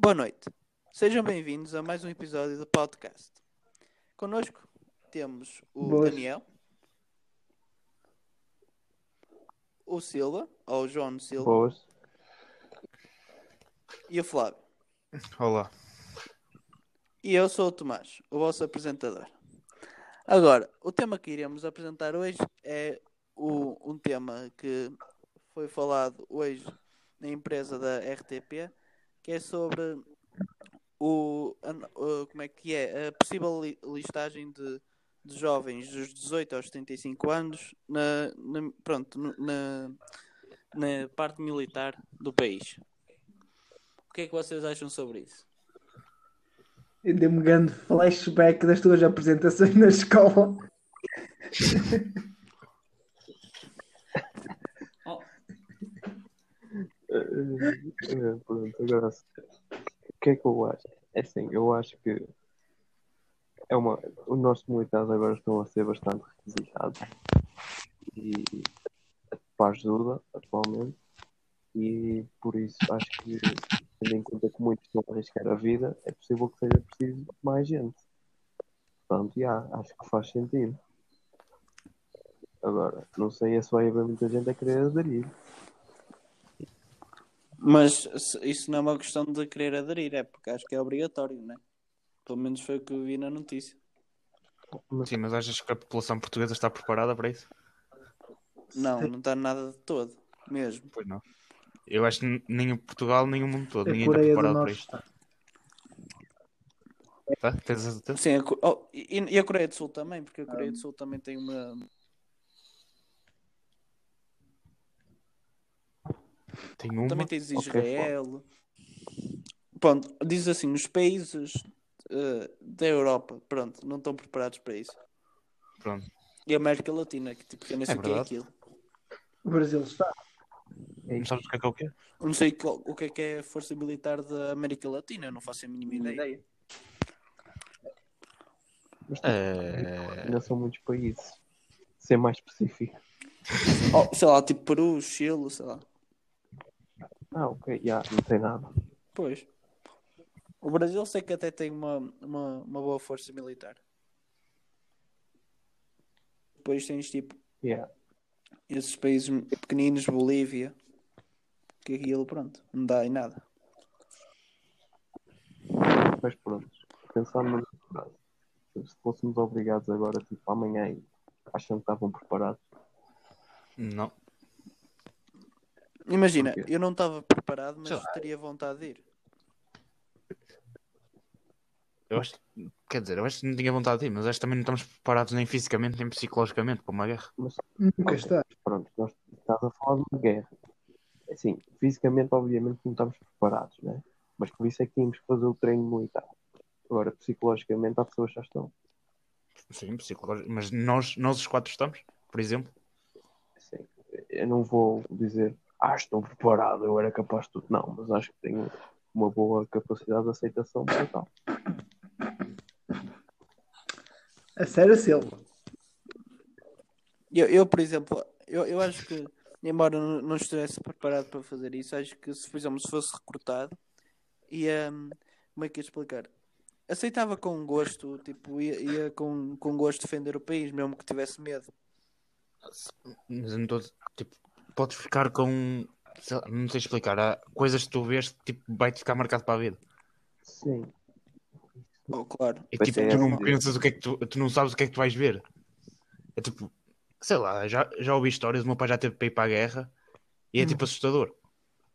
Boa noite. Sejam bem-vindos a mais um episódio do podcast. Connosco temos o Boas. Daniel, o Silva, ou o João Silva, Boas. e o Flávio. Olá. E eu sou o Tomás, o vosso apresentador. Agora, o tema que iremos apresentar hoje é o- um tema que foi falado hoje na empresa da RTP, que é sobre o, como é que é a possível li- listagem de, de jovens dos 18 aos 75 anos na, na- pronto, na, na parte militar do país. O que é que vocês acham sobre isso? Deu-me um grande flashback das tuas apresentações na escola. Eh, eh, pronto, agora o que é que eu acho? É assim, eu acho que é uma, os nossos militares agora estão a ser bastante requisitados e para ajuda atualmente e por isso acho que tendo em conta que muitos estão a arriscar a vida, é possível que seja preciso mais gente. Portanto, já, acho que faz sentido. Agora, não sei se vai haver muita gente a querer aderir. Mas isso não é uma questão de querer aderir, é porque acho que é obrigatório, não é? Pelo menos foi o que eu vi na notícia. Sim, mas achas que a população portuguesa está preparada para isso? Não, não está nada de todo, mesmo. Pois não. Eu acho que nem o Portugal, nem o mundo todo. A Ninguém está Coreia do preparado para isto. está. Tá? Tens a certeza? Sim, a oh, e, e a Coreia do Sul também, porque a Coreia do Sul também tem uma. Tem uma. Também tens Israel. Pronto, diz assim, os países eh, da Europa, pronto, não estão preparados para isso. Pronto. E a América Latina, que tipo, eu nem sei É o que é aquilo. O Brasil está. Não sabes o que é que é o quê? Eu Não sei qual- o que é que é a Força Militar da América Latina, eu não faço a mínima ideia. Mas É... ainda são muitos países. Ser mais específico. Oh, sei lá, tipo Peru, Chile, sei lá. Ah, ok, já, não tem nada. Pois. O Brasil sei que até tem uma, uma, uma boa força militar. Depois tens tipo Yeah. esses países pequeninos, Bolívia, que aquilo pronto, não dá em nada. Mas pronto, pensando no caso, se fôssemos obrigados agora, tipo, amanhã, acham que estavam preparados? Não. Imagina, Porquê? eu não estava preparado, mas Sei teria vontade de ir. Eu acho... Quer dizer, eu acho que não tinha vontade de ir, mas acho que também não estamos preparados nem fisicamente nem psicologicamente para uma guerra. Mas Nunca está. pronto, nós estamos a falar de uma guerra. Assim, fisicamente, obviamente, não estamos preparados, né? Mas por isso é que tínhamos que fazer o treino militar. Agora, psicologicamente, há pessoas que já estão. Sim, psicológico. Mas nós, nós os quatro estamos, por exemplo. Assim, eu não vou dizer, ah, estou preparado, eu era capaz de tudo. Não, mas acho que tenho uma boa capacidade de aceitação para tal. A sério, Silva. Eu, eu por exemplo, eu, eu acho que, embora não estivesse preparado para fazer isso, acho que se, por exemplo, se fosse recrutado, ia, hum, como é que ia explicar? Aceitava com gosto, tipo, ia, ia com, com gosto defender o país, mesmo que tivesse medo. Mas eu não estou. Tipo, podes ficar com. sei lá, não sei explicar. Há coisas que tu vês que tipo, vai-te ficar marcado para a vida. Sim, Oh, claro. É tipo, é tu não assim. pensas o que é que tu, tu não sabes o que é que tu vais ver. É tipo, sei lá, já, já ouvi histórias, o meu pai já teve para ir para a guerra e é tipo assustador.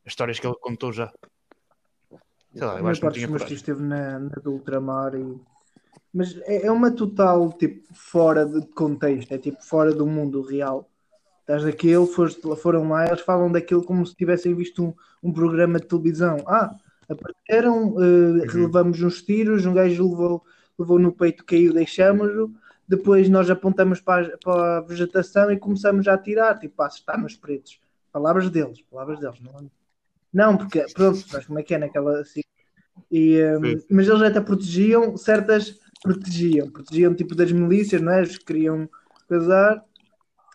As histórias que ele contou já. Sei lá, A eu maior acho que não parte dos tinha meus coragem. tios esteve na, na do ultramar e. Mas é, é uma total, tipo, fora de contexto, é tipo fora do mundo real. Estás daquilo, foste, foram lá, eles falam daquilo como se tivessem visto um, um programa de televisão. Ah, apareceram, eh, levamos uns tiros, um gajo levou, levou no peito, caiu, deixamos-o. Depois nós apontamos para a, para a vegetação e começamos a atirar, tipo, a acertar nos pretos. Palavras deles, palavras deles. Não, não porque, pronto, sabes como é que é naquela. Assim, e, um, Sim. mas eles até protegiam certas. Protegiam, protegiam tipo das milícias, não é? Eles queriam casar,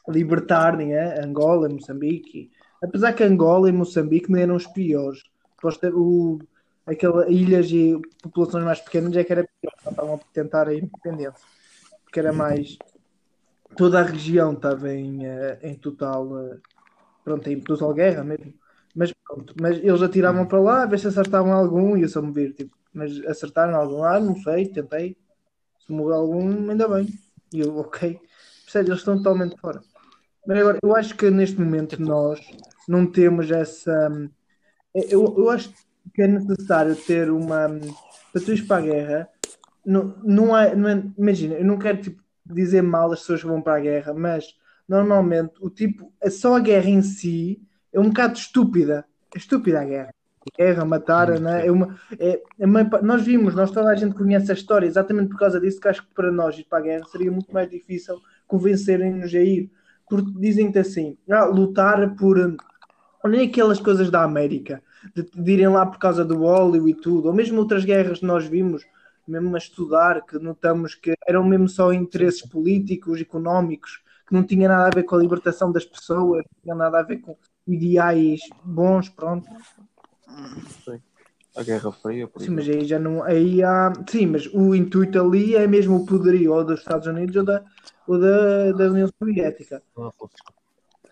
libertar é? Angola, Moçambique. Apesar que Angola e Moçambique não eram os piores. O, aquelas ilhas e populações mais pequenas é que era pior, estavam a tentar a independência, porque era mais toda a região estava em, eh, em total eh, pronto, em total guerra mesmo. Mas pronto, mas eles atiravam para lá, a ver se acertavam algum e eu só me vir, tipo, mas acertaram algum, ah, não sei, tentei. Se morreu algum, ainda bem. E eu, ok. Sério, eles estão totalmente fora. Mas agora, eu acho que neste momento nós não temos essa. Eu, eu acho que é necessário ter uma. Para tu ires para a guerra, não, não, é, não é. Imagina, eu não quero tipo, dizer mal as pessoas que vão para a guerra, mas normalmente o tipo. Só a guerra em si é um bocado estúpida. É estúpida a guerra. A guerra, matar, né? é uma, é, é uma, nós vimos, nós toda a gente conhece a história, exatamente por causa disso que acho que para nós ir para a guerra seria muito mais difícil convencerem-nos a ir. Porque dizem-te assim, ah, lutar por nem aquelas coisas da América, de, de irem lá por causa do óleo e tudo, ou mesmo outras guerras que nós vimos, mesmo a estudar, que notamos que eram mesmo só interesses políticos, económicos, que não tinha nada a ver com a libertação das pessoas, não tinha nada a ver com ideais bons, pronto. Sim. A Guerra Fria, por Sim, mas aí já não. Aí há. Sim, mas o intuito ali é mesmo o poderio ou dos Estados Unidos ou da, ou da, da União Soviética.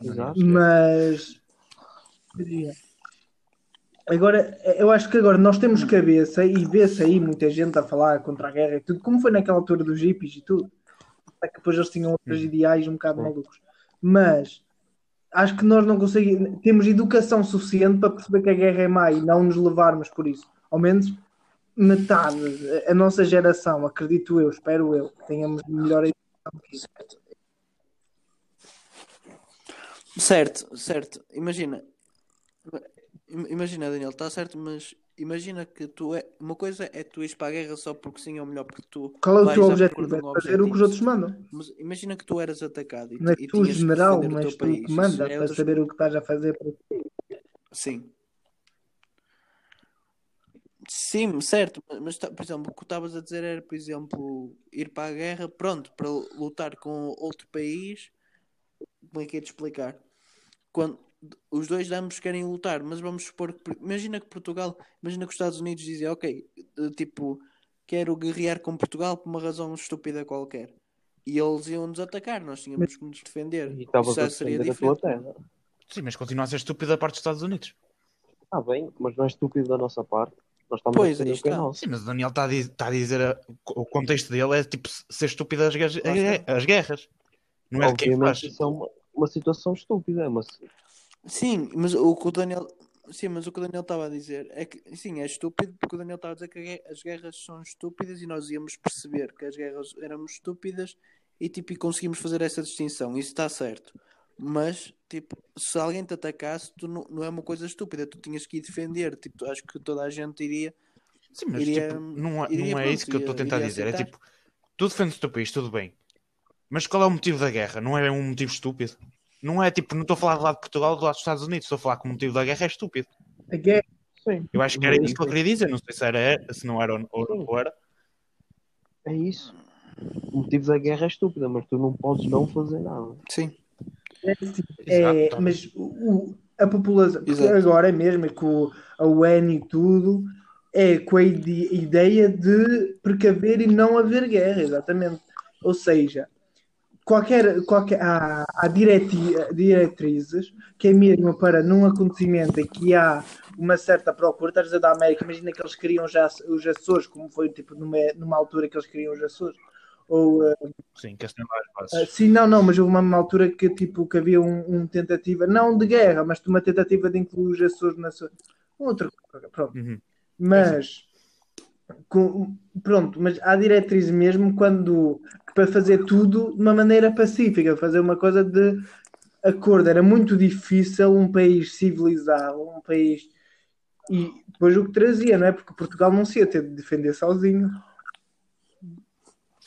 Exato. Mas. Agora, eu acho que agora nós temos cabeça e vê-se aí muita gente a falar contra a guerra e tudo, como foi naquela altura dos hippies e tudo. É que depois eles tinham outros ideais um bocado malucos. Mas acho que nós não conseguimos, temos educação suficiente para perceber que a guerra é má e não nos levarmos por isso. Ao menos metade, a nossa geração, acredito eu, espero eu, tenhamos melhor educação Certo, certo. Imagina. Im- Imagina, Daniel, está certo, mas imagina que tu é. Uma coisa é tu ires para a guerra só porque sim é o melhor, porque tu. Qual é o teu objetivo? É fazer o que os outros mandam. Mas imagina que tu eras atacado e, Não é tu, general, mas tu país. que mandas é para saber o que estás a fazer. para ti. Sim. Sim, certo, mas- tá- por exemplo, o que tu estavas a dizer era, por exemplo, ir para a guerra, pronto, para lutar com outro país. Como é que é de explicar? Quando os dois ambos querem lutar, mas vamos supor que, imagina que Portugal, imagina que os Estados Unidos dizem, ok, tipo, quero guerrear com Portugal por uma razão estúpida qualquer. E eles iam nos atacar, nós tínhamos que nos defender. E Isso estavas já a seria a diferente. terra. Sim, mas continua a ser estúpido da parte dos Estados Unidos. Está bem, mas não é estúpido da nossa parte. Nós estamos Pois, a o que é nosso. Sim, mas o Daniel está a, diz- está a dizer. a- o contexto dele é tipo ser estúpido as, as guerras. Não é de quem Obviamente faz. isso é uma, uma situação estúpida, é mas Sim, mas o que o Daniel. Sim, mas o que o Daniel estava a dizer é que sim, é estúpido porque o Daniel estava a dizer que as guerras são estúpidas e nós íamos perceber que as guerras éramos estúpidas e tipo e conseguimos fazer essa distinção. Isso está certo. Mas tipo, se alguém te atacasse, tu não, não é uma coisa estúpida, tu tinhas que ir defender. Tipo, acho que toda a gente iria. Sim, mas Iria- tipo, não, é- iria, não é pronto, isso que eu estou a tentar dizer. É aceitar. tipo, tu defendes o teu país, tudo bem. Mas qual é o motivo da guerra? Não é um motivo estúpido? Não é tipo, não estou a falar do lado de Portugal ou do lado dos Estados Unidos, estou a falar que o motivo da guerra é estúpido. A guerra sim, Eu acho que era isso que eu queria dizer, não sei se, era, se não era ou era. é isso. O motivo da guerra é estúpida, mas tu não podes não fazer nada. Sim. É, assim, é, mas o, a população, agora é mesmo é com a UN e tudo, é com a ide- ideia de precaver e não haver guerra, exatamente. Ou seja, qualquer, qualquer há, há diretrizes que é mesmo para num acontecimento em que há uma certa procura, estás a dizer da América, imagina que eles queriam já os Açores, como foi tipo numa, numa altura que eles queriam os Açores, ou eh, Sim, que as ah, bases. sim, não, não, mas houve uma altura que, tipo, que havia um, um tentativa, não de guerra, mas de uma tentativa de incluir os Açores na sua. Outra pronto. Uhum. Mas, com- pronto, mas há diretriz mesmo quando, para fazer tudo de uma maneira pacífica, fazer uma coisa de acordo. Era muito difícil um país civilizado, um país. E depois o que trazia, não é? Porque Portugal não se ia ter de defender sozinho.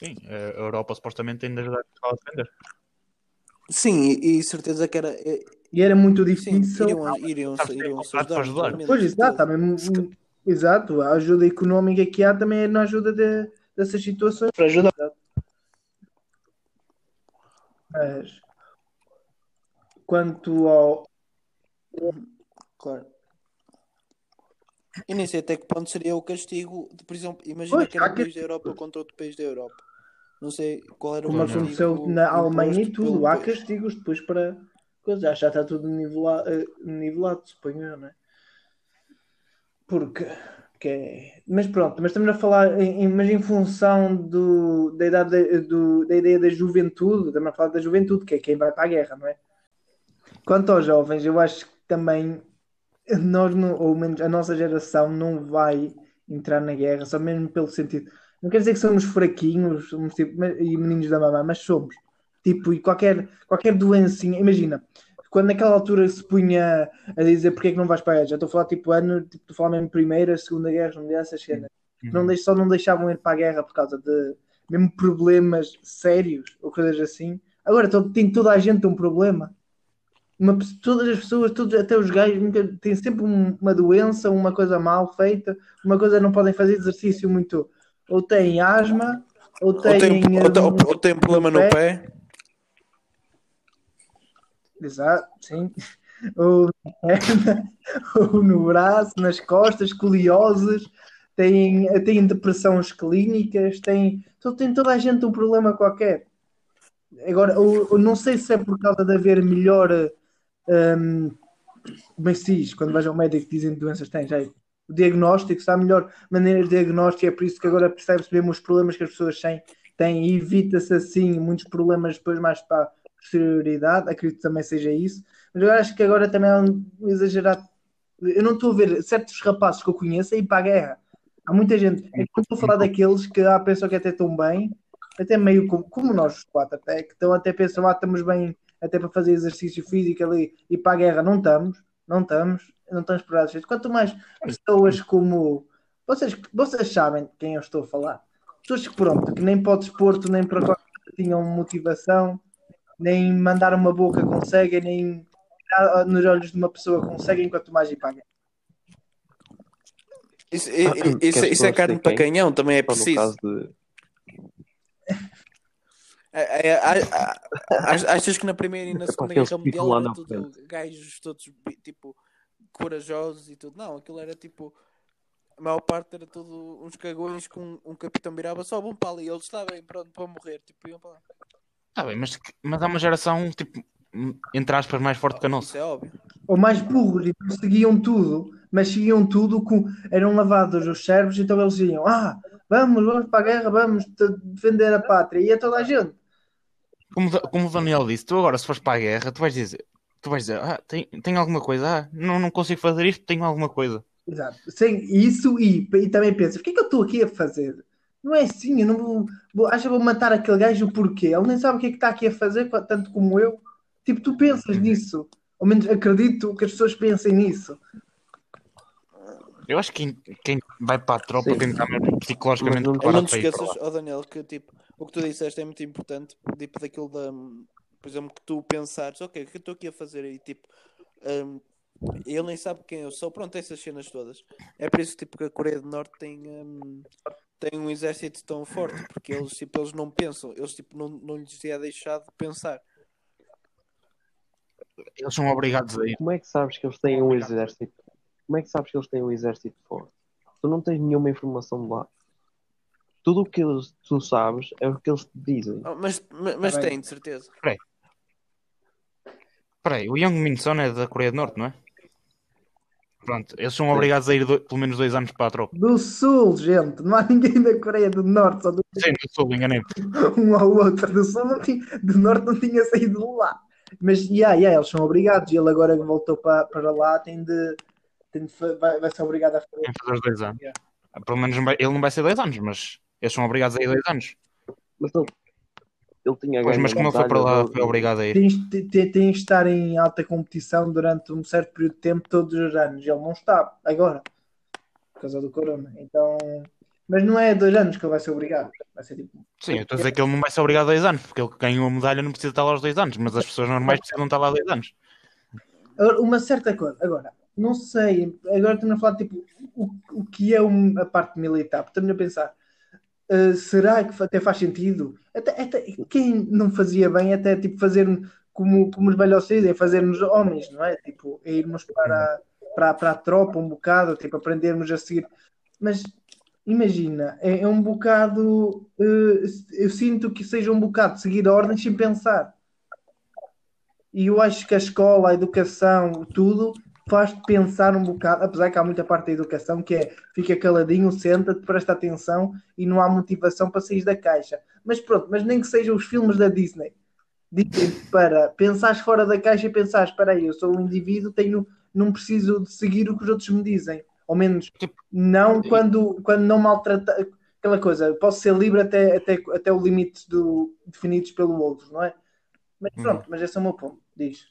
Sim, a Europa supostamente tem de ajudar Portugal a defender. Sim, e, e certeza que era. E era muito Sim, difícil. iriam, iriam, Sabes, iriam contrato para ajudar. Pois, exato, também, exato, a ajuda económica que há também é na ajuda de- dessas situações. Para ajudar. Mas, quanto ao. Claro. E nem sei até que ponto seria o castigo de, por exemplo, imagina Pois, que era um país da Europa contra outro país da Europa. Não sei qual era o Como castigo aconteceu na Alemanha e tudo, há país. castigos depois para. Já, já está tudo nivelado, nivelado suponho eu, não é? Porque. Que é... Mas pronto, mas estamos a falar, em, mas em função do, da, idade, da- do, da ideia da juventude, estamos a falar da juventude, que é quem vai para a guerra, não é? Quanto aos jovens, eu acho que também nós, não, ou menos a nossa geração, não vai entrar na guerra, só mesmo pelo sentido. Não quer dizer que somos fraquinhos somos tipo, e meninos da mamãe, mas somos. Tipo, e qualquer, qualquer doencinha, imagina, quando naquela altura se punha a dizer porque é que não vais para a guerra, já estou a falar tipo ano, tipo, estou a falar mesmo Primeira, Segunda Guerra Mundial, essas cenas. Não deix- só não deixavam ir para a guerra por causa de mesmo problemas sérios ou coisas assim. Agora tem toda a gente um problema. Uma todas as pessoas, todos, até os gajos, têm sempre um- uma doença, uma coisa mal feita, uma coisa não podem fazer exercício muito. Ou têm asma, ou Ou tem, têm. ou, tem- hum, ou tem problema no pé. Exato, sim. Ou, na perna, ou no braço, nas costas, escolioses, têm, têm depressões clínicas, têm, tem toda a gente um problema qualquer. Agora, ou, ou não sei se é por causa de haver melhor. hum, como é que se diz? Quando vais ao médico dizem que doenças tens, é, o diagnóstico, se há melhor. Maneira de diagnóstico, é por isso que agora percebe-se mesmo os problemas que as pessoas têm, têm. E evita-se assim muitos problemas depois mais para a posterioridade, acredito que também seja isso, mas eu acho que agora também é um exagerado. Eu não estou a ver certos rapazes que eu conheço a ir para a guerra. Há muita gente, é não estou a falar daqueles que há pessoas que até estão bem, até meio como, como nós os quatro, até que estão até pensam, ah, estamos bem até para fazer exercício físico ali e para a guerra não estamos, não estamos, não estamos preparados. Quanto mais pessoas como vocês, vocês sabem de quem eu estou a falar. Pessoas que pronto, que nem para o desporto, nem para tinham motivação, nem mandar uma boca conseguem, nem nos olhos de uma pessoa conseguem, quanto mais a guerra. Isso, i- i- Que as isso, isso é carne para canhão, também é Só no preciso. caso de. É, é, a- a- ach- achas que na Primeira e na Segunda Guerra Mundial lá era na tudo gajos todos tipo corajosos e tudo? Não, aquilo era tipo. A maior parte era tudo uns cagões com um capitão virava só vão para ali, eles estavam pronto para morrer, tipo, iam para lá. Tá bem, mas, mas há uma geração, tipo, entre aspas, mais forte que a Isso nossa. é óbvio. Ou mais burros, e seguiam tudo, mas seguiam tudo com. eram lavados os cérebros, então eles diziam: Ah, vamos, vamos para a guerra, vamos defender a pátria. E é toda a gente. Como, como o Daniel disse, tu agora, se fores para a guerra, tu vais dizer, tu vais dizer, ah, tem, tem alguma coisa? Ah, não, não consigo fazer isto, tenho alguma coisa. Exato. Sem isso e, e também pensas, o que é que eu estou aqui a fazer? Não é assim, eu não vou, vou acho que vou matar aquele gajo porquê? Ele nem sabe o que é que está aqui a fazer, tanto como eu. Tipo, tu pensas nisso. Ao menos acredito que as pessoas pensem nisso. Eu acho que quem, quem vai para a tropa Sim. tem que estar mesmo psicologicamente Mas não- não preparado te para ir para esqueças, lá. ó Daniel, que tipo, o que tu disseste é muito importante, tipo, daquilo da, por exemplo, que tu pensares, ok, o que eu estou aqui a fazer aí, tipo, hum, ele nem sabe quem eu sou, pronto, essas cenas todas. É por isso tipo, que a Coreia do Norte tem, hum, tem um exército tão forte, porque eles, tipo, eles não pensam, eles tipo, não, não lhes é deixado de pensar. Eles são obrigados a ir. Como é que sabes que eles têm um exército? Como é que sabes que eles têm um exército forte? Tu não tens nenhuma informação de lá. Tudo o que eles, tu sabes é o que eles te dizem. Ah, mas mas, Tá tem, de certeza. Espera aí, o Young Min Son é da Coreia do Norte, não é? Pronto, eles são obrigados a ir do- pelo menos dois anos para a tropa. Do Sul, gente. Não há ninguém da Coreia do Norte, só do Sim, do Sul, enganei um ao outro. Do Sul não tinha, do Norte não tinha saído de lá. Mas, yeah, yeah, eles são obrigados. E ele agora que voltou para, para lá tem de, tem de vai, vai ser obrigado a fazer. em fazer os dois anos. Yeah. Pelo menos não vai- ele não vai ser dois anos, mas eles são obrigados a ir dois anos. Mas ele, ele tinha Pois, mas como ele foi para lá, foi obrigado a ir. Tens de, te- tens de estar em alta competição durante um certo período de tempo, todos os anos. Ele não está agora, por causa do corona. Então, mas não é dois anos que ele vai ser obrigado. Vai ser tipo. Sim, eu estou a dizer que ele não vai ser obrigado a dois anos, porque ele ganhou a medalha não precisa estar lá aos dois anos, mas as pessoas normais precisam estar lá dois anos. Agora, Uma certa coisa. Agora, não sei. Agora estamos a falar tipo o, o que é um- a parte militar. Porque Estamos a pensar. Uh, será que até faz sentido? Até, até- quem não fazia bem até tipo fazer como, como os velhos dizem, fazer-nos homens, não é? Tipo, é irmos para, para, para a tropa um bocado, tipo, aprendermos a seguir. Mas imagina, é, é um bocado. eh, eu sinto que seja um bocado seguir ordens sem pensar. E eu acho que a escola, a educação, tudo faz-te pensar um bocado, apesar que há muita parte da educação que é fica caladinho, senta-te, presta atenção e não há motivação para sair da caixa. Mas pronto, mas nem que sejam os filmes da Disney. Dizem para pensares fora da caixa e pensares, espera aí, eu sou um indivíduo, tenho, não preciso de seguir o que os outros me dizem. Ao menos não quando, quando não maltrata aquela coisa, posso ser livre até, até, até o limite do, definidos pelo outro, não é? Mas pronto, mas esse é o meu ponto, diz.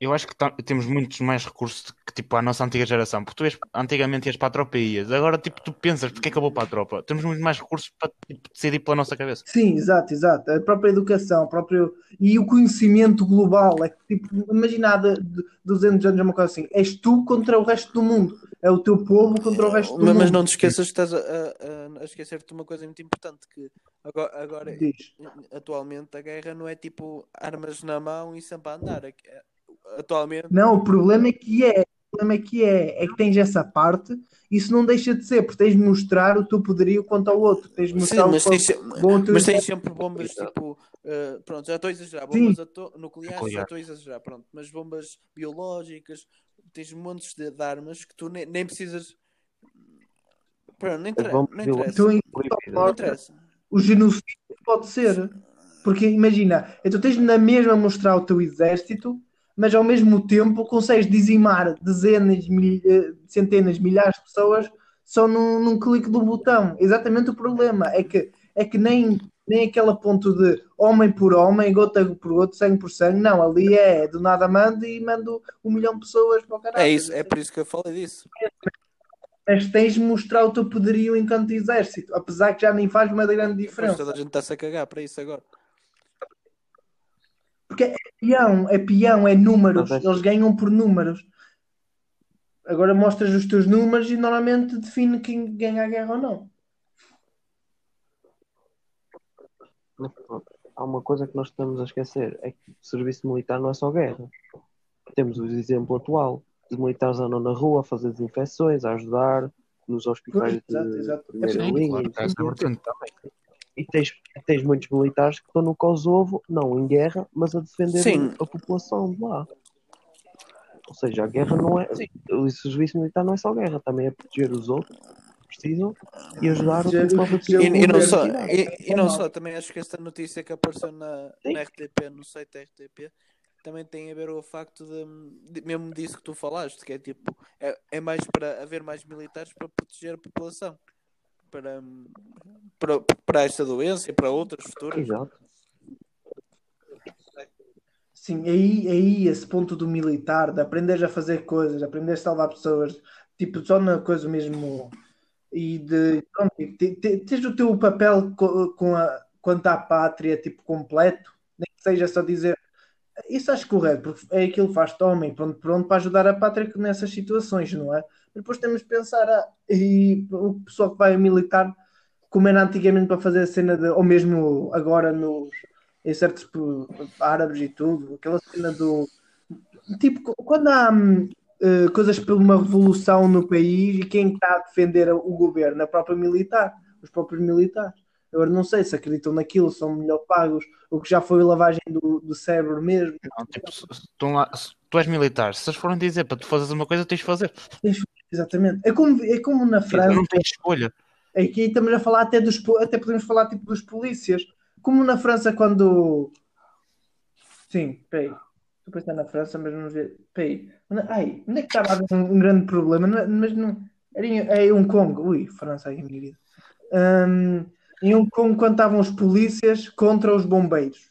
Eu acho que tá- temos muitos mais recursos que tipo a nossa antiga geração. Porque tu ias, antigamente ias para a tropa e ias. Agora tipo, tu pensas, porque é que eu vou para a tropa? Temos muito mais recursos para tipo, decidir pela nossa cabeça. Sim, exato, exato. A própria educação, o próprio... e o conhecimento global. É que, tipo, imagina de, de 200 anos é uma coisa assim. És tu contra o resto do mundo. É o teu povo contra o resto do Mas, mundo. mas não te esqueças que estás a, a, a esquecer-te de uma coisa muito importante que agora, agora Diz. atualmente a guerra não é tipo armas na mão e sempre a andar. É é- Atualmente Não, o problema é que é. O problema é que é. É que tens essa parte e isso não deixa de ser, porque tens de mostrar o teu poderio quanto ao outro. Tens de Sim, mostrar mas o tens, quanto se- bom mas tens sempre bombas tipo. eh, pronto, já estou a exagerar. Sim. Bombas ato- nucleares, já Nuclear. estou a exagerar. Pronto, mas bombas biológicas, tens montes de, de armas que tu nem, nem precisas. Pronto, não, inter- não interessa. Então, Proibidas. Não interessa. o genocídio pode ser. Porque imagina, então tens na mesma mostrar o teu exército, mas ao mesmo tempo consegues dizimar dezenas, mil- eh, centenas, milhares de pessoas só num, num clique do botão. Exatamente o problema é que é que nem, nem aquele ponto de homem por homem, gota por gota, sangue por sangue, não, ali é do nada mando e mando um milhão de pessoas para o caralho. É isso, é por isso que eu falei disso. Mas tens de mostrar o teu poderio enquanto exército, apesar que já nem faz uma grande Mas diferença. toda a gente está-se a cagar para isso agora. É peão, é peão, é números. É- Eles ganham por números. Agora mostras os teus números e normalmente define quem ganha a guerra ou não. Mas pronto, há uma coisa que nós estamos a esquecer: é que o serviço militar não é só guerra. Temos o exemplo atual: os militares andam na rua a fazer desinfecções, a ajudar nos hospitais Pois, exato, de exato. primeira Sim, linha. claro, e essa tudo. vertente também. E tens, tens muitos militares que estão no Kosovo, não em guerra, mas a defender Sim. a população de lá. Ou seja, a guerra não é. O serviço militar não é só guerra, também é proteger os outros que precisam e ajudar o pessoal a proteger E, e não só, e, e não só, também acho que esta notícia que apareceu na, Sim. na RTP, no site da RTP, também tem a ver o facto de, de- mesmo disso que tu falaste, que é tipo, é, é mais para haver mais militares para proteger a população. Para, para, para esta doença e para outras futuras. Exato. Sim, aí, aí esse ponto do militar, de aprenderes a fazer coisas, aprender a salvar pessoas, tipo, só na coisa mesmo. E de. Pronto, te- te- tens o teu papel co- com a, quanto à pátria, tipo, completo, nem que seja só dizer. Isso acho correto, porque é aquilo que faz-te homem, pronto, pronto, para ajudar a pátria nessas situações, não é? Depois temos de pensar, ah, e o pessoal que vai militar, como era antigamente para fazer a cena de, ou mesmo agora nos, em certos tipo, árabes e tudo, aquela cena do tipo, quando há hum, eh, coisas por uma revolução no país e quem está a defender o governo, a própria militar, os próprios militares. Agora não sei se acreditam naquilo, são melhor pagos, o que já foi lavagem do, do cérebro mesmo. Não, tipo, se, tu, se tu és militar, se eles forem dizer para tu fazeres uma coisa, tens de fazer. Exatamente. É como, é como na França. Não tens escolha. Aqui estamos a falar até dos até podemos falar tipo dos polícias. Como na França quando Sim, peraí. Estou a pensar na França, mas não vi. Peraí. Ai, onde é que estava a haver um, um grande problema? Mas não. Era em, é em Hong Kong. Ui, França, ai, minha vida. Hum, em Hong Kong, quando estavam os polícias contra os bombeiros.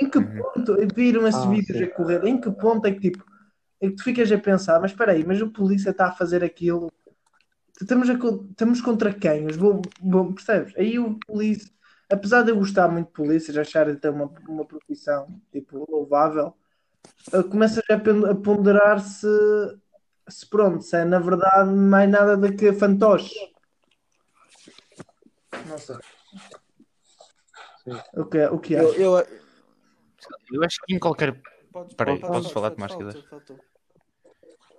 Em que Uhum. ponto viram esses Ah, vídeos sim. a correr? Em que ponto é que tipo é que tu ficas a pensar, mas espera aí, mas o polícia está a fazer aquilo Estamos, a estamos contra quem? Os bom, bom, percebes? Aí o polícia, apesar de eu gostar muito de polícias, achar até uma, uma profissão tipo louvável, eh, começa já a ponderar se, se pronto, se é na verdade mais nada do que fantoches. Não sei. Sim. O que, o que Eu, eu, Eu acho que em qualquer. podes, Peraí, podes- posso falar, se fala quiseres?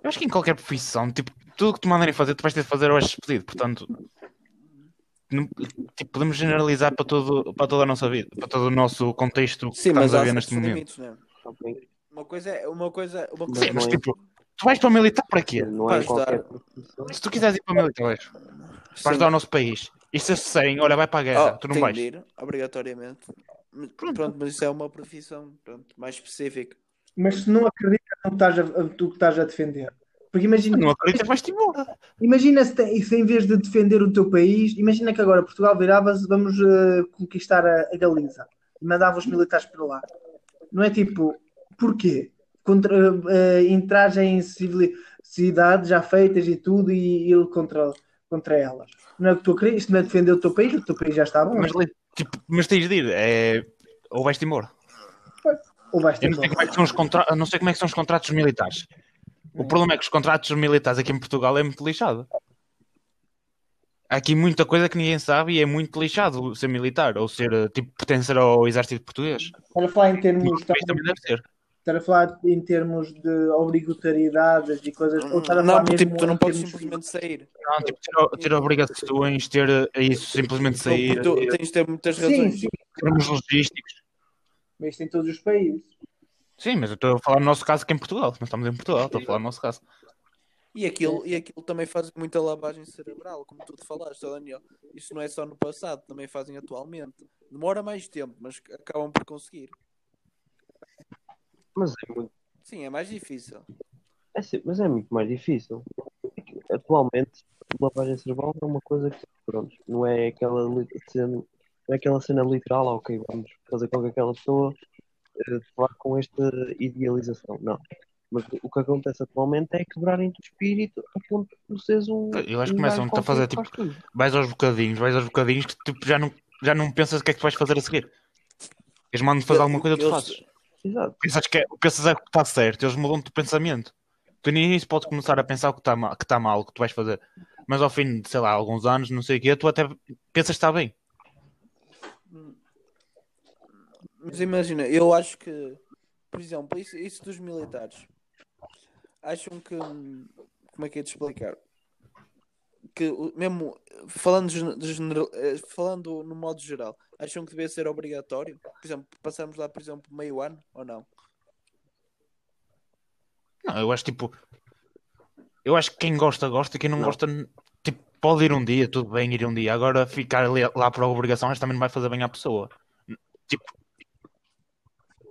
Eu acho que em qualquer profissão, tipo, tudo que te mandarem fazer, tu vais ter de fazer ou és despedido. Portanto, não- tipo, podemos generalizar para, todo, para toda a nossa vida, para todo o nosso contexto que Sim, estamos mas a ver neste momento. limites, né? Ok? Uma coisa é uma coisa, uma Mas coisa Mas não é- tipo, tu vais para o militar para quê? Não Para é qualquer. Se tu quiseres ir para o militar, vais. Sim. Para ajudar o nosso país. E se eles disserem, olha, vai para a guerra, Oh, tu não tem vais. de ir, obrigatoriamente. Mas- Pronto. mas isso é uma profissão pronto, mais específica. Mas se não acreditas no que estás a, tu que estás a defender. Porque imagina, Não acreditas, vais-te embora. imagina se, te- se em vez de defender o teu país, imagina que agora Portugal virava-se, vamos eh, conquistar a, a Galiza e mandava os militares para lá. Não é tipo, porquê? Contra, eh, entrar em já feitas e tudo e ele contra, contra elas. Não é que tu acreditas, isto não é defender o teu país, o teu país já está bom. Mas, tipo, mas tens de ir. É... Ou vais-te embora. Ou vais Eu ter não sei, como é que são os contra... não sei como é que são os contratos militares. O problema é que os contratos militares aqui em Portugal é muito lixado. Há aqui muita coisa que ninguém sabe e é muito lixado ser militar ou ser eh, tipo pertencer ao exército português. Estar a falar em termos, também deve ser. estar a falar em termos de obrigatoriedades e coisas. Ou estar a Não, falar porque mesmo tipo, tu não podes simplesmente sair. Não, tipo, ter, ter obrigações, ter eh, isso, simplesmente sair, Tu tens de ter muitas Sim, razões. sim, termos logísticos. Mas isto em todos os países. Sim, mas eu estou a falar no nosso caso aqui em Portugal. Nós estamos em Portugal, estou a falar no nosso caso. E aquilo, e aquilo também faz muita lavagem cerebral, como tu te falaste, Daniel. Isso não é só no passado, também fazem atualmente. Demora mais tempo, mas acabam por conseguir. Mas é muito, Sim, é mais difícil. é sim, mas é muito mais difícil. Atualmente, lavagem cerebral é uma coisa que, pronto, não é aquela cena, não é aquela cena literal, ok, vamos fazer com que aquela pessoa eh, vá com esta idealização. Não. Mas o que acontece atualmente é quebrarem-te o espírito a ponto de tu seres um. Eu acho que um começam-te a fazer, tipo, faz. Vais aos bocadinhos, vais aos bocadinhos que tipo, já, não, já não pensas o que é que tu vais fazer a seguir. Eles mandam-te fazer alguma coisa, tu Eles- fazes. Exato. Pensas que é, pensas é que está certo, eles mudam-te o pensamento. Tu no início podes começar a pensar que está mal, que está mal, o que tu vais fazer. Mas ao fim de, sei lá, alguns anos, não sei o quê, tu até pensas que está bem. Mas imagina, eu acho que, por exemplo, isso, isso dos militares, acham que, como é que é de explicar? Que mesmo falando, de eh, falando no modo geral, acham que devia ser obrigatório? Por exemplo, passamos lá, por exemplo, meio ano ou não? Não, eu acho tipo. Eu acho que quem gosta, gosta e quem não, Não. gosta, tipo, pode ir um dia, tudo bem, ir um dia. Agora ficar ali, lá por obrigação, acho que também não vai fazer bem à pessoa. Tipo,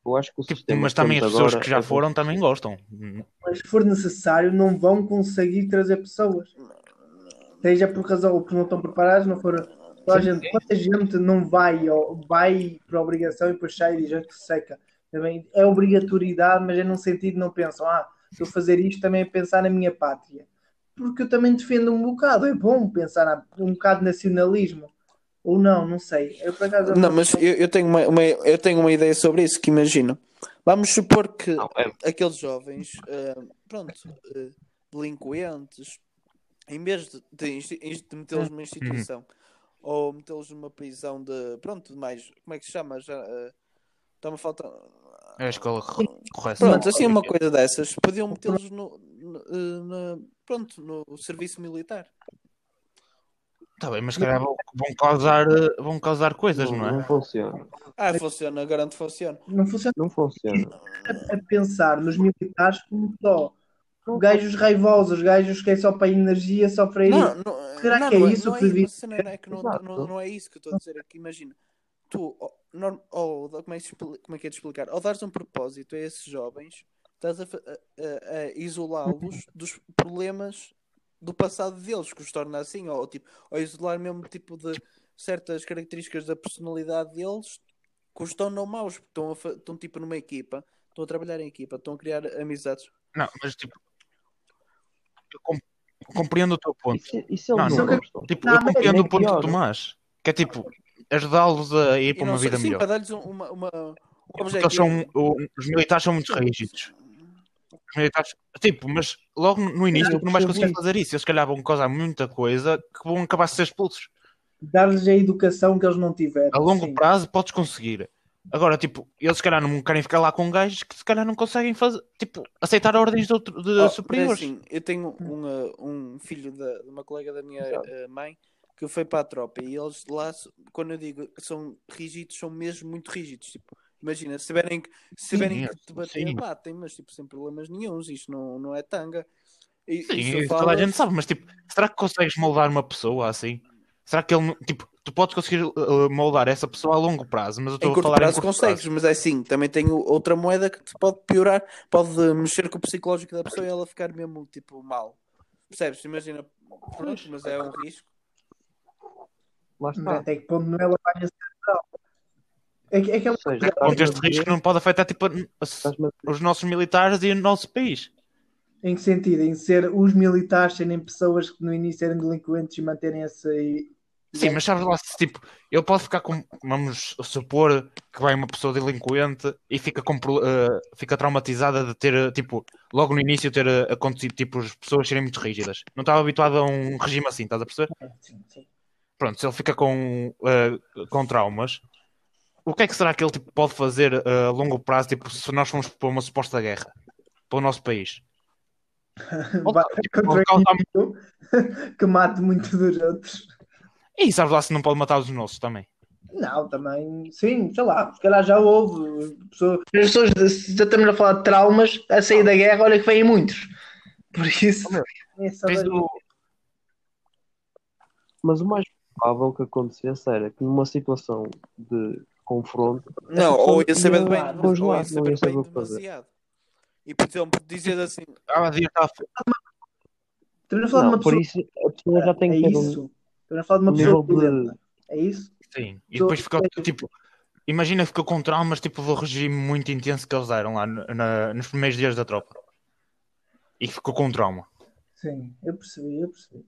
Eu acho que o tipo, sistema mas também as pessoas agora que já é foram também gostam. Mas se for necessário, não vão conseguir trazer pessoas. Seja por razão ou porque não estão preparados, não for. Toda a gente, quanta gente não vai, ou vai por obrigação e depois sai e diz "Ah, que seca. Também é obrigatoriedade, mas é num sentido não pensam, ah, se eu fazer isto também é pensar na minha pátria. Porque eu também defendo um bocado, é bom pensar um bocado de nacionalismo. Ou não, não sei. Eu, por acaso, Não, mas eu, eu tenho uma, uma- eu tenho uma ideia sobre isso que imagino. Vamos supor que Não, é- aqueles jovens, eh, pronto, eh, delinquentes, em vez de, de, de metê-los numa instituição ou metê-los numa prisão de, pronto, de mais, como é que se chama? Já, eh, está-me a faltar. É a escola correta. Pronto, assim uma coisa dessas, podiam metê-los no, no, na- pronto, no serviço militar. Tá bem, mas se calhar vão, vão causar, vão causar coisas, não, não não é? funciona. Ah, funciona, garanto que funciona. não funciona Não funciona. a pensar nos militares como só gajos raivosos, gajos que é só para energia, só para ir. Não, não, Será não, que é não isso não que devia a cena não é que não, não, não é isso que eu estou a dizer aqui. Imagina, tu, ou, ou como, é que, como é que é de explicar? Ao dares um propósito a esses jovens, estás a- a- a isolá-los dos problemas do passado deles, que os torna assim, ou, tipo, ou isolar mesmo tipo de certas características da personalidade deles que os tornam maus, porque estão, a estão tipo numa equipa, estão a trabalhar em equipa, estão a criar amizades. Não, mas tipo. Eu com- compreendo o teu ponto. Se, e se eles Não, não, gostam? Tipo, Não, eu compreendo é o ponto pior. do Tomás. Que é tipo, ajudá-los a ir para uma vida sim, melhor. para dar-lhes um- uma, uma, um Porque eles são, os militares são muito rígidos. Tipo, mas logo no início Eu tu não vais conseguir isso. fazer isso. Eles, se calhar, vão causar muita coisa que vão acabar de ser expulsos. Dar-lhes a educação que eles não tiveram. A longo Sim. prazo podes conseguir, Agora, tipo, eles se calhar não querem ficar lá com gajos que se calhar não conseguem fazer, tipo, aceitar ordens de, outro, de Oh, superiores. assim, eu tenho um, um filho de uma colega da minha uh, mãe que foi para a tropa e eles lá, quando eu digo que são rígidos, são mesmo muito rígidos. Tipo, imagina, se tiverem que, se tiverem é, que te bater, sim. batem, mas tipo, sem problemas nenhums. Isto não, não é tanga. E, Sim, e isso falo- toda a gente sabe, mas tipo, será que consegues moldar uma pessoa assim? Será que ele, tipo, tu podes conseguir uh, moldar essa pessoa a longo prazo, mas eu estou a falar prazo em curto consegues, prazo. mas é assim, também tenho outra moeda que te pode piorar, pode mexer com o psicológico da pessoa e ela ficar mesmo tipo mal. Percebes? Imagina, pronto, mas é um risco. Lá está. até que ponto não ela vai central. É, que- é seja, coisa- Com este risco não pode afetar tipo, os nossos militares e o nosso país. Em que sentido? Em ser os militares serem pessoas que no início eram delinquentes e manterem essa. Sim, mas sabes lá, se, tipo, ele pode ficar com, vamos supor que vai uma pessoa delinquente e fica, com, eh, fica traumatizada de ter, eh, tipo, logo no início ter eh, acontecido, tipo, as pessoas serem muito rígidas. Não estava habituado a um regime assim, estás a perceber? Sim, sim. Pronto, se ele fica com, eh, com traumas, o que é que será que ele tipo, pode fazer eh, a longo prazo, tipo, se nós formos para uma suposta guerra para o nosso país? Tipo, causar- que mate muitos dos outros. E sabes lá se não pode matar os nossos também. Não, também, sim, sei lá, se calhar já houve. Pessoas, as pessoas, se já estamos a falar de traumas, a sair da guerra, olha que vêm muitos. Por isso, é só Tens ver- o- Mas o mais provável que acontecesse era que numa situação de confronto, Não, ou ia saber ia bem, lá ou ia não saber bem o que fazer. demasiado. E por exemplo, dizer assim, Ah, dia estava estamos a falar não, de uma por pessoa. isso a pessoa já tem é que ter um, isso. Estamos a falar de uma um pessoa de- violenta. É isso? Sim, e depois ficou tipo. Imagina ficou com traumas tipo do regime muito intenso que eles deram lá na- na- nos primeiros dias da tropa. E ficou com trauma. Sim, eu percebi, eu percebi.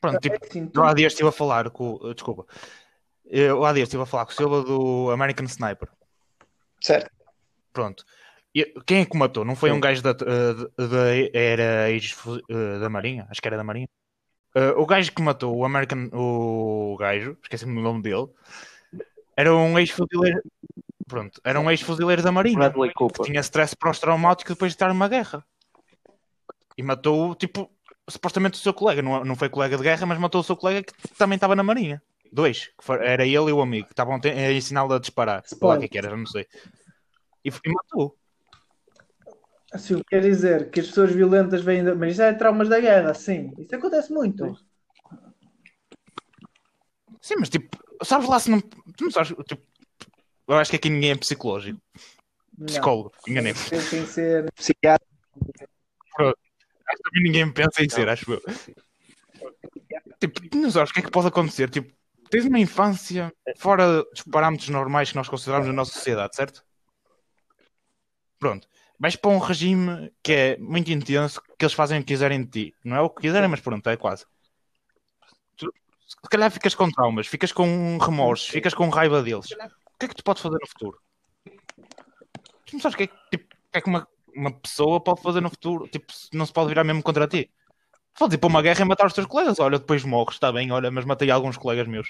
Pronto, tipo, É assim, eu há dias estive a falar com. Desculpa. Eu há dias estive a falar com o Silva do American Sniper. Certo. Pronto. Quem é que matou? Não foi um gajo da, da, da- era eh, da Marinha? Acho que era da Marinha. Eh, o gajo que matou o American. O gajo, esqueci-me o nome dele. Era um ex-fuzileiro. Pronto, era um ex-fuzileiro da Marinha. Bradley que Cooper. tinha stress pós-traumático depois de estar numa guerra. E matou, tipo, supostamente o seu colega. Não, não foi colega de guerra, mas matou o seu colega que também estava na Marinha. Dois. Que foi- era ele e o amigo que estavam a ensiná-lo a disparar. Lá o que é que era, não sei. E, e matou. Assim, quer dizer que as pessoas violentas vêm. Da... Mas isso é traumas da guerra, sim. Isso acontece muito. Sim, mas tipo, sabes lá se não. Tu não sabes. Tipo, eu acho que aqui ninguém é psicológico. Não. Psicólogo. Enganei. Tem que ser psiquiatra. Acho que também ninguém pensa em ser, acho eu. Tipo, tu não sabes o que é que pode acontecer. Tipo, tens uma infância fora dos parâmetros normais que nós consideramos na nossa sociedade, certo? Pronto. Vais para um regime que é muito intenso, que eles fazem o que quiserem de ti. Não é o que quiserem, mas pronto, é quase. Tu, se calhar ficas com traumas, ficas com remorsos, ficas com raiva deles. O que é que tu podes fazer no futuro? Tu não sabes o que é tipo, que, é que uma, uma pessoa pode fazer no futuro? Tipo, não se pode virar mesmo contra ti. Podes ir para uma guerra e matar os teus colegas. Olha, depois morres, está bem, olha, mas matei alguns colegas meus.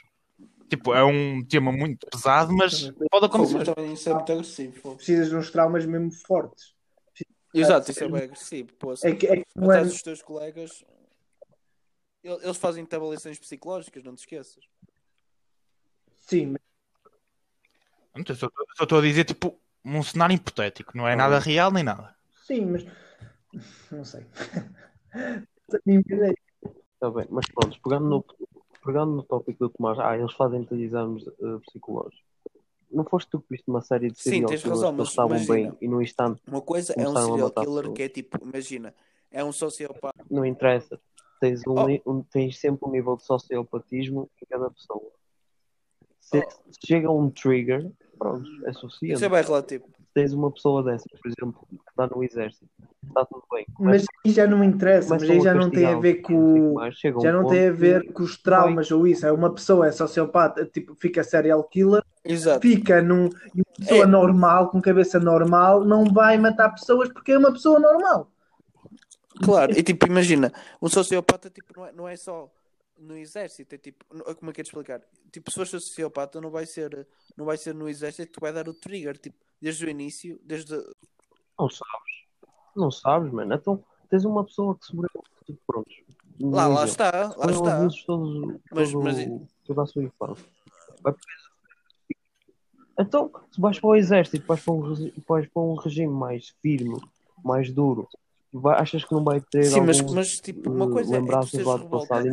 Tipo, é um tema muito pesado, mas pode Pô, mas acontecer. também isso é muito agressivo. pô. Precisas de uns traumas mesmo fortes. Exato, isso é bem agressivo. Pô, se É que, é que não é- os teus colegas, el- eles fazem avaliações psicológicas, não te esqueças. Sim, mas Só só estou a dizer, tipo, um cenário hipotético. Não é nada real nem nada. sim, mas não sei. Está bem, mas pronto, pegando no, pegando no tópico do Tomás, ah, eles fazem-te exames eh, psicológicos. Não foste tu que viste uma série de Sim, serial tens razão, que mas estavam bem e no instante Uma coisa é um serial killer que é tipo, imagina, é um sociopata. não interessa. Tens, um, Oh. um- tens sempre um nível de sociopatismo em cada pessoa. Se, Oh. se chega um trigger, pronto, é suficiente. Isso é bem relativo. Tens uma pessoa dessas, por exemplo, que está no exército, está tudo bem. Mas aí já não me interessa, mas aí já a não tem a ver com. um Já não tem a ver com os traumas ou isso. É uma pessoa é sociopata, tipo, fica serial killer, Exato. fica num, e uma pessoa É. normal, com cabeça normal, não vai matar pessoas porque é uma pessoa normal. Claro, e tipo, imagina, um sociopata tipo, não, é, não é só no exército. É tipo, como é que é de explicar? Tipo, se fores sociopata, não vai ser, não vai ser no exército que vai dar o trigger. Tipo, desde o início, desde. Não sabes. Não sabes, mano. Então tens uma pessoa que sobreviveu. Tipo, prontos. Um Lá, lá está, lá está. abusos todos, Mas- mas- toda a sua infância. Vai. Então, se vais para o exército, vais para um, vais para um regime mais firme, mais duro, vai- achas que não vai ter Sim, mas, algum- mas tipo, uma eh, coisa é tu lembranças seres e revoltado,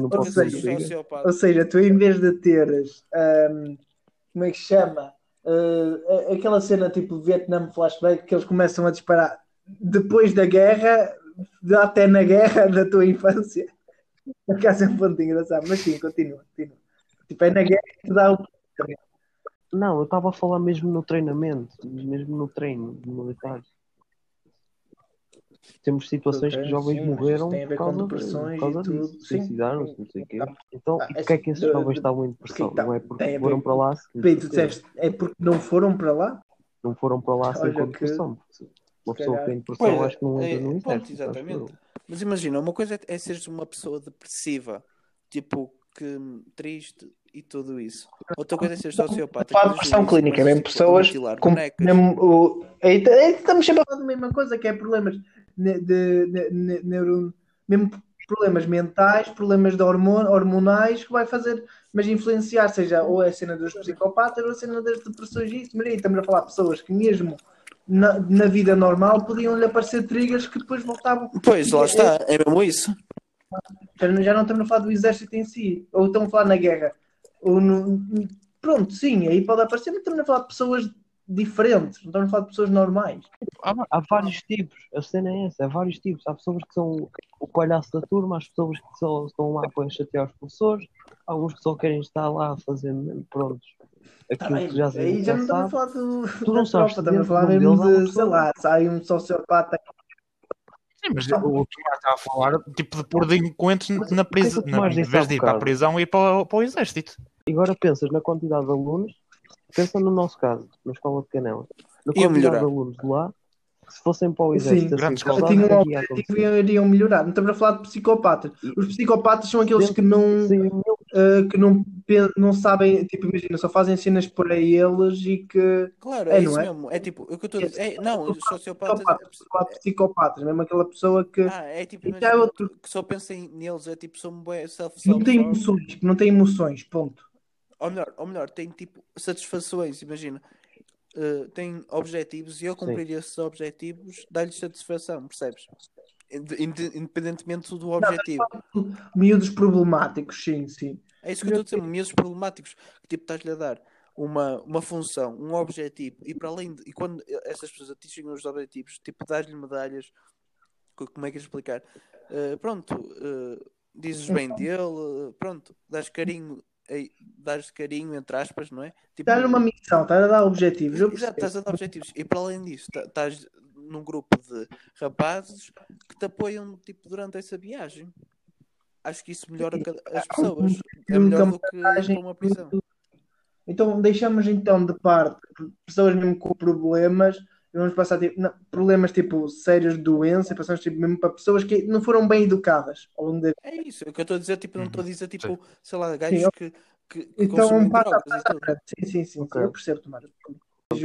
dizer. sociopata. Ou seja, tu em vez de teres, ahm, como é que chama? A- aquela cena tipo Vietnam flashback que eles começam a disparar depois da guerra, até na guerra da tua infância. Por acaso é um ponto engraçado, mas sim, continua, continua. Tipo, é na guerra que te dá o. Não, eu estava a falar mesmo no treinamento, mesmo no treino militar. Temos situações que jovens sim, morreram a por com causa, depressões por causa e disso. Suicidaram-se, não sei o quê. Então, Ah, e porque é que esses jovens estavam em depressão? porque Não é porque a ver foram para lá, Bem, tu disseste, é porque não foram para lá? não foram para lá sem com que- depressão. Uma pessoa que tem depressão Pois, acho que não entra é, no acho exatamente. Mas imagina, uma coisa é, é seres uma pessoa depressiva, tipo, que triste e tudo isso. Outra coisa é ser sociopata. Fala que de desde o questão início clínica, mesmo tipo, a pessoas com mesmo, o, é, é, estamos sempre a falar da mesma coisa, que é problemas ne- de, ne- ne- neuro, mesmo problemas mentais, problemas de hormon, hormonais que vai fazer, mas influenciar, seja ou é a cena dos psicopatas ou a cena das depressões e isso. Mas aí estamos a falar de pessoas que mesmo na, na vida normal podiam-lhe aparecer triggers que depois voltavam. Pois, lá está, é mesmo isso. Já não- estamos a falar do exército em si, ou estamos a falar na guerra. Ou no, pronto, sim, aí pode aparecer, mas estamos a falar de pessoas diferentes, não estamos a falar de pessoas normais. Há, há vários tipos, a cena é essa, há vários tipos. Há pessoas que são o palhaço da turma, há pessoas que só estão lá para chatear os professores, há uns que só querem estar lá a fazer prontos. Tá Aquilo bem, que já, aí já não estamos a falar do, Tu da não sabes tropa, estamos a falar de mesmo deles há uma de, sei lá, sai um sociopata. Sim, mas o Tomás está a falar tipo de pôr delinquentes na é prisão, em vez há de ir para a prisão e ir para, o- para o exército. E agora pensas na quantidade de alunos, pensa no nosso caso, na escola de Canela. Iam quantidade melhorar. de alunos de lá, que se fossem para o Sim, exército, assim, escola. Tinham é acontecer? e iriam melhorar. Não estamos a falar de psicopatas. Os psicopatas são aqueles que não, Sim, eh, que não, não sabem, tipo, imagina, só fazem cenas para eles e que. Claro, É, é, não isso é? mesmo. É tipo, o que eu estou a dizer. É, não, os sociopatas. Psicopatas, de psicopatas, mesmo aquela pessoa que Ah, é tipo, E já é imagina, outro- que só pensem neles, é tipo, são bué self não tem emoções, não tem emoções, ponto. Ou melhor, ou melhor, tem tipo satisfações, imagina. Uh, tem objetivos e eu cumprir esses objetivos dá-lhes satisfação, percebes? Inde- Independentemente do objetivo. Miúdos problemáticos, sim, sim. É isso que eu estou a dizer, meus problemáticos, que tipo estás-lhe a dar uma, uma função, um objetivo, e para além de, e quando essas pessoas atingem os objetivos, tipo, dar-lhe medalhas, co- como é que é explicar? Uh, pronto, uh, dizes bem dele, uh, pronto, dás carinho, dás carinho, entre aspas, não é? Tipo, Está numa missão, está a dar objetivos. Exato, estás a dar objetivos. E para além disso, tá- estás num grupo de rapazes que te apoiam tipo, durante essa viagem. Acho que isso melhora as pessoas. É um melhor do que ir camaradagem, para uma prisão. Então deixamos então de parte pessoas mesmo com problemas vamos passar tipo, não, problemas tipo sérios de doença, passamos tipo, mesmo para pessoas que não foram bem educadas ao longo da vida. É isso. O que eu estou a dizer, tipo, não estou a dizer, tipo, sei lá, Sim, gajos que, que, que Então passa, drogas passa. Sim, sim, sim, Ok. eu percebo, Tomar.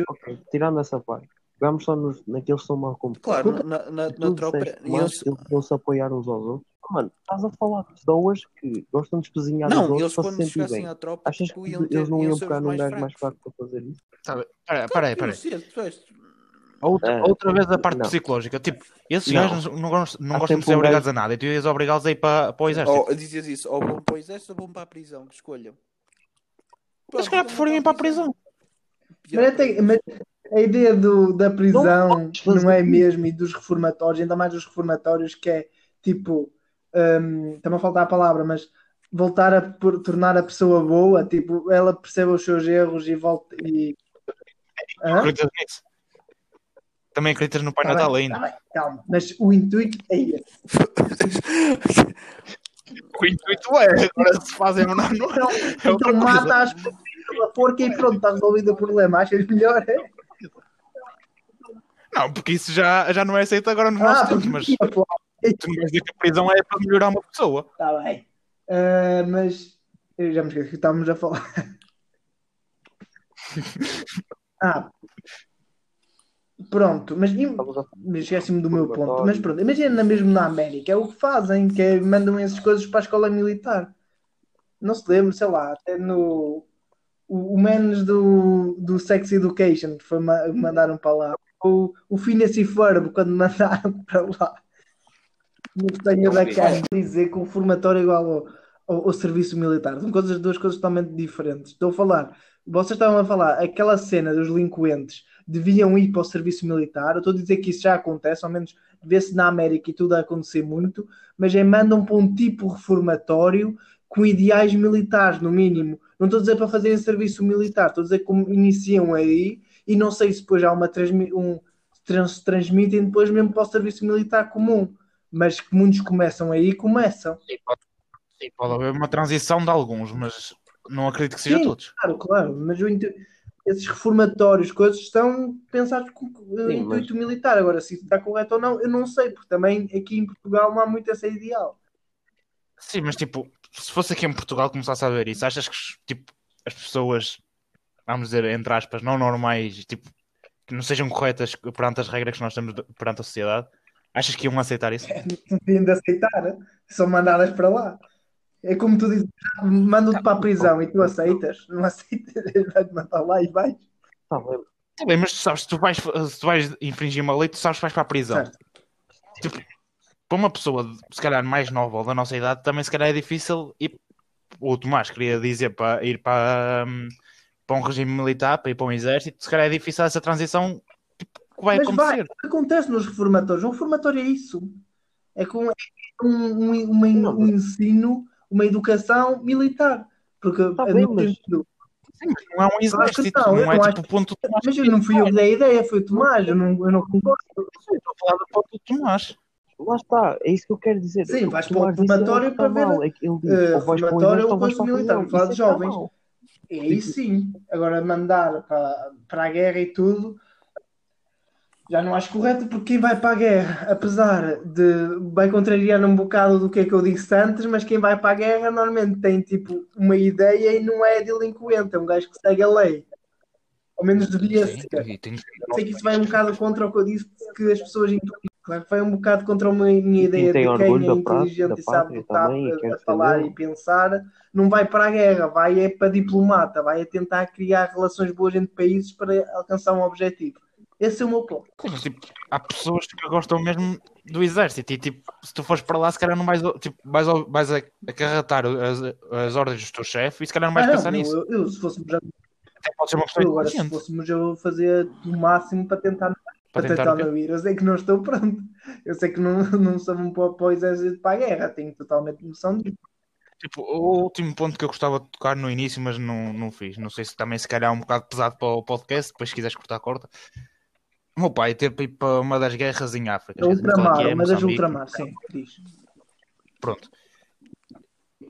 Ok, tirando essa parte, vamos só nos, naqueles que são mal comportados. Claro, na, na, Tu na tropa. disseste, e mas eu- eles vão se apoiar uns aos outros. Mano, estás a falar de pessoas que gostam de espezinhar os Não, outros eles para se quando sentir bem. à tropa, Achas tipo, que iam ter, eles não iam pegar os num mais gajo mais fraco para fazer isso? Sabe? Peraí, peraí, Outra, É, outra vez a parte não. psicológica. Tipo, esses Não. gajos não, gostam- não gostam de ser um obrigados gajo- a nada e tu ias obrigá-los a ir para, para o exército. Ou dizias isso, ou vão para o exército ou vão para a prisão, que escolham. Mas se calhar Pronto, preferem ir para a prisão. Mas, mas a ideia do, da prisão fazer não é isso. mesmo e dos reformatórios, ainda mais dos reformatórios, que é tipo, hum, está-me a faltar a palavra, mas voltar a por- tornar a pessoa boa, tipo, ela percebe os seus erros e volta e. Também acreditas no Pai Tá Natal bem, ainda. tá bem, calma, mas o intuito é esse. O intuito é, agora se fazem ou não, não Então, é então mata as pela forca e pronto, está resolvido o problema. Achas melhor? É? Não, porque isso já, já não é aceito agora nos Ah, nossos tempos, porque mas tu não vais dizer que a prisão é para melhorar uma pessoa. Está bem. Ah, mas eu já me esqueci que estávamos a falar. ah, pronto, mas esqueci-me do meu ponto. Mas pronto, imagina mesmo na América, é o que fazem, que é, mandam essas coisas para a escola militar. Não se lembra, sei lá, até no. O, o Menos do, do Sex Education foi ma- mandaram para lá. O, o Phineas e Ferb, quando mandaram para lá. No desenho da cara, dizer que o formatório é igual ao, ao, ao serviço militar. São coisas, duas coisas totalmente diferentes. Estou a falar, vocês estavam a falar, aquela cena dos delinquentes deviam ir para o serviço militar. Eu estou a dizer que isso já acontece, ao menos vê-se na América e tudo a acontecer muito, mas é mandam para um tipo reformatório com ideais militares, no mínimo. Não estou a dizer para fazerem serviço militar, estou a dizer como iniciam aí e não sei se depois há uma um, trans, transmitem depois mesmo para o serviço militar comum. Mas que muitos começam aí, começam. Sim, pode, sim, pode haver uma transição de alguns, mas não acredito que seja Sim. todos. Claro, claro, mas o intu- esses reformatórios, coisas, estão pensados com eh, Sim, intuito militar. Agora, se isso está correto ou não, eu não sei, porque também aqui em Portugal não há muito essa ideal. Sim, mas tipo, se fosse aqui em Portugal começasse a ver isso, achas que tipo, as pessoas, vamos dizer, entre aspas, não normais, tipo, que não sejam corretas perante as regras que nós temos perante a sociedade, achas que iam aceitar isso? Não têm de aceitar, são mandadas para lá. É como tu dizes, mandam-te para a prisão e tu aceitas, não aceitas, vai-te mandar lá e vais. Tá bem, Tá bem, mas tu sabes, se tu vais, se tu vais infringir uma lei, tu sabes que vais para a prisão. Tipo, para uma pessoa, se calhar, mais nova ou da nossa idade, também se calhar é difícil ir. O Tomás queria dizer para ir para, hum, para um regime militar, para ir para um exército, se calhar é difícil essa transição tipo, que vai Mas vai, acontecer. o que acontece nos reformatórios? Um reformatório é isso. É com é um, um, Não, um ensino, uma educação militar. Porque Tá bem, não mas- entendo. Sim, mas não é um exército, não, não é tipo o ponto Tomás. Mas eu não fui eu que dei a ideia, foi o Tomás, eu não, eu não concordo. Estou a falar do ponto do Tomás. lá está, é isso que eu quero dizer. Sim, O vais para o é está para ver, mal, é que ele diz, eh, ou vais para o reformatório exército ou ou vais para militar, falar de é jovens. mal. E aí sim, agora mandar para, para a guerra e tudo, já não acho correto, porque quem vai para a guerra, apesar de vai contrariar um bocado do que é que eu disse antes, mas quem vai para a guerra normalmente tem tipo uma ideia e não é delinquente, é um gajo que segue a lei. Ao menos devia ser. Sei que isso vai um bocado contra o que eu disse, que as pessoas. Claro que vai um bocado contra a minha, ideia de quem é inteligente da e sabe lutar a, falar e pensar, não vai para a guerra, vai é para diplomata, vai a tentar criar relações boas entre países para alcançar um objetivo. Esse é o meu plano. Tipo, há pessoas que gostam mesmo do exército e tipo, se tu fores para lá, se calhar não vais, tipo, vais, vais acarretar as, as ordens do teu chefe e se calhar não vais Ah, pensar não, nisso. eu, eu, se fôssemos já, Até pode ser uma pessoa eu agora, se fôssemos, eu fazia o máximo para tentar, para para tentar tentar o quê? não ir. Eu sei que não estou pronto. Eu sei que não, não sou um para o exército para a guerra, tenho totalmente noção disso. Tipo, o último ponto que eu gostava de tocar no início, mas não, não fiz. Não sei se também se calhar é um bocado pesado para o podcast, depois se quiseres cortar, corta. O meu pai teve para ir para uma das guerras em África. Ultramar, é, uma das ultramar, sim, diz. Pronto.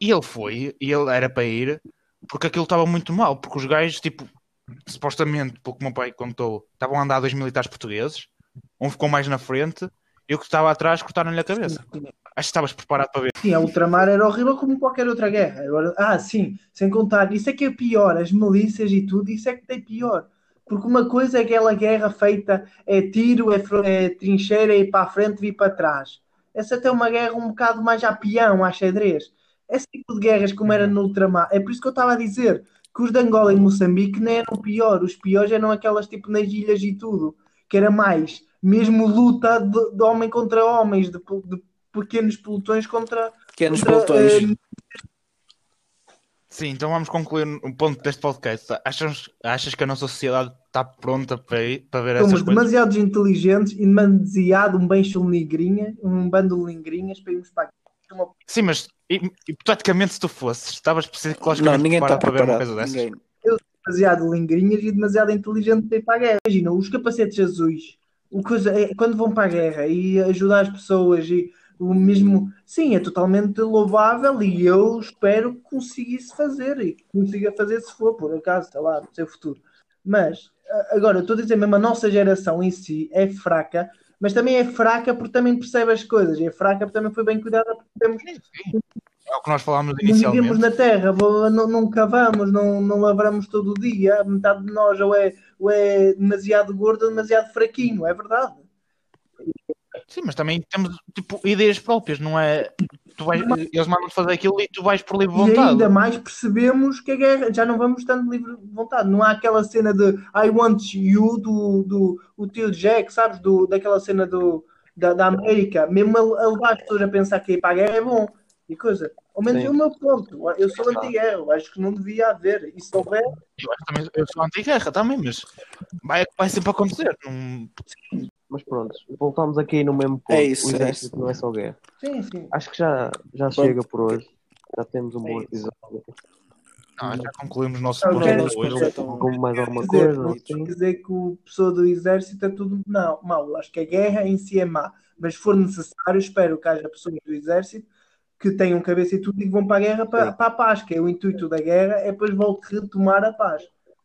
E ele foi, e ele era para ir, porque aquilo estava muito mal, porque os gajos, tipo, supostamente, pelo que o meu pai contou, estavam a andar dois militares portugueses, um ficou mais na frente, e o que estava atrás cortaram-lhe a cabeça. Sim, Acho que estavas preparado para ver. Sim, a ultramar era horrível como qualquer outra guerra. Agora, ah, sim, sem contar, isso é que é pior, as milícias e tudo, isso é que tem pior. Porque uma coisa é aquela guerra feita, é tiro, é, é trincheira, é ir para a frente, vir para trás. Essa até é uma guerra um bocado mais a peão, a xadrez. Esse tipo de guerras, como era no ultramar, é por isso que eu estava a dizer que os de Angola e Moçambique não eram pior. Os piores eram aquelas tipo nas ilhas e tudo, que era mais mesmo luta de, de homem contra homens, de, de pequenos pelotões contra. Pequenos contra, pelotões. eh, Sim, então vamos concluir o ponto deste podcast. Achas, achas que a nossa sociedade está pronta para, ir, para ver essas somos coisas? demasiados inteligentes e demasiado um bem lingrinha, um bando de lingrinhas para irmos para aqui. Uma- Sim, mas hi- hipoteticamente se tu fosses, estavas Não, psicologicamente ninguém está preparado para ver uma preparado. coisa dessas? Ninguém. demasiado lingrinhas e demasiado inteligente para ir para a guerra. Imagina, os capacetes azuis, o coisa, é, quando vão para a guerra e ajudar as pessoas e o mesmo, sim, é totalmente louvável e eu espero que conseguisse fazer e que consiga fazer se for, por acaso, sei lá, no seu futuro. Mas, agora, eu estou a dizer mesmo, a nossa geração em si é fraca, mas também é fraca porque também percebe as coisas, e é fraca porque também foi bem cuidada porque temos É o que nós falámos Não vivemos inicialmente. na terra, não, não cavamos, não, não lavramos todo o dia. Metade de nós ou é, ou é demasiado gordo ou demasiado fraquinho, é verdade. Sim, mas também temos tipo ideias próprias, não é? Tu vais, eles mandam-te fazer aquilo e tu vais por livre E vontade. ainda mais percebemos que a guerra já não vamos tanto livre de vontade. Não há aquela cena de I want you do, do o tio Jack, sabes? Do, daquela cena do, da, da América. Mesmo a, a levar as pessoas a pensar que ir para a guerra é bom. E coisa. Ao menos Sim. é o meu ponto. Eu sou anti-guerra. Eu Acho que não devia haver. E se houver, Eu, também, eu sou anti-guerra também, mas vai, vai sempre acontecer. Não... Mas pronto, voltamos aqui no mesmo ponto. É isso, o é exército isso. não é só guerra. sim, sim. Acho que já, já Pronto. chega por hoje. Já temos um bom É isso. episódio. Ah, já concluímos o nosso nós hoje. projetamos- Com mais alguma dizer, coisa? não assim? quer dizer que o pessoa do exército é tudo não, mau. Acho que a guerra em si é má. Mas se for necessário, espero que haja pessoas do exército que tenham cabeça e tudo e que vão para a guerra para, para a paz, que é o intuito da guerra, é depois voltar a retomar a paz.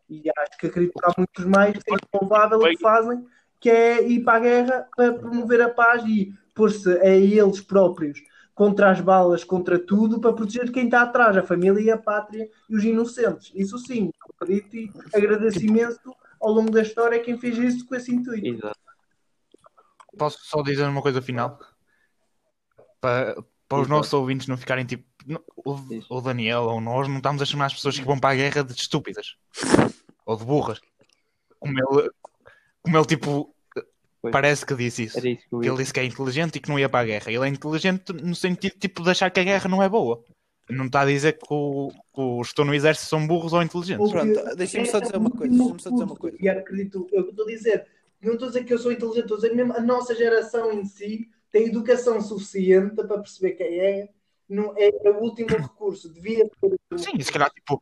E acho que acredito que há muitos mais que é louvável o que fazem, que é ir para a guerra para promover a paz e pôr-se a eles próprios contra as balas, contra tudo, para proteger quem está atrás, a família e a pátria e os inocentes. Isso sim, acredito e agradeço imenso ao longo da história quem fez isso com esse intuito. Exato. Posso só dizer uma coisa final? Para, para os Exato. nossos ouvintes não ficarem tipo. O, o Daniel ou nós não estamos a chamar as pessoas que vão para a guerra de estúpidas ou de burras. Como ele, como ele tipo, Pois. parece que disse isso. Isso que ele disse que é inteligente e que não ia para a guerra. Ele é inteligente no sentido tipo, de achar que a guerra não é boa. Não está a dizer que, o- que os que estão no exército são burros ou inteligentes. Pronto, deixa-me só dizer uma coisa, deixa-me só dizer uma coisa. E acredito, eu estou a dizer, não estou a dizer que eu sou inteligente, estou a dizer mesmo a nossa geração em si tem educação suficiente para perceber quem é, não, é, é o último recurso, devia ter. Sim, e se calhar tipo,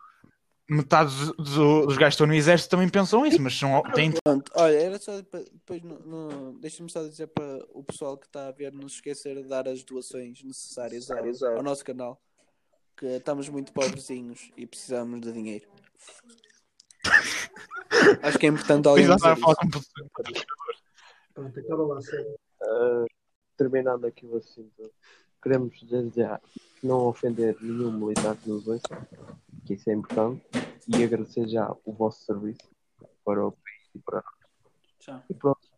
metade dos, dos- dos gajos que estão no exército também pensam isso, mas são, têm Pronto, olha, era só depois no, no- deixa-me só dizer para o pessoal que está a ver não se esquecer de dar as doações necessárias ao, ao nosso canal, que estamos muito pobrezinhos e precisamos de dinheiro. Acho que é importante alguém dizer Pronto, acaba lá. Ah, terminando aqui o assunto, queremos desde já não ofender nenhum militar que nos ouça, que isso é importante, e agradecer já o vosso serviço para o país e para Tchau. E pronto,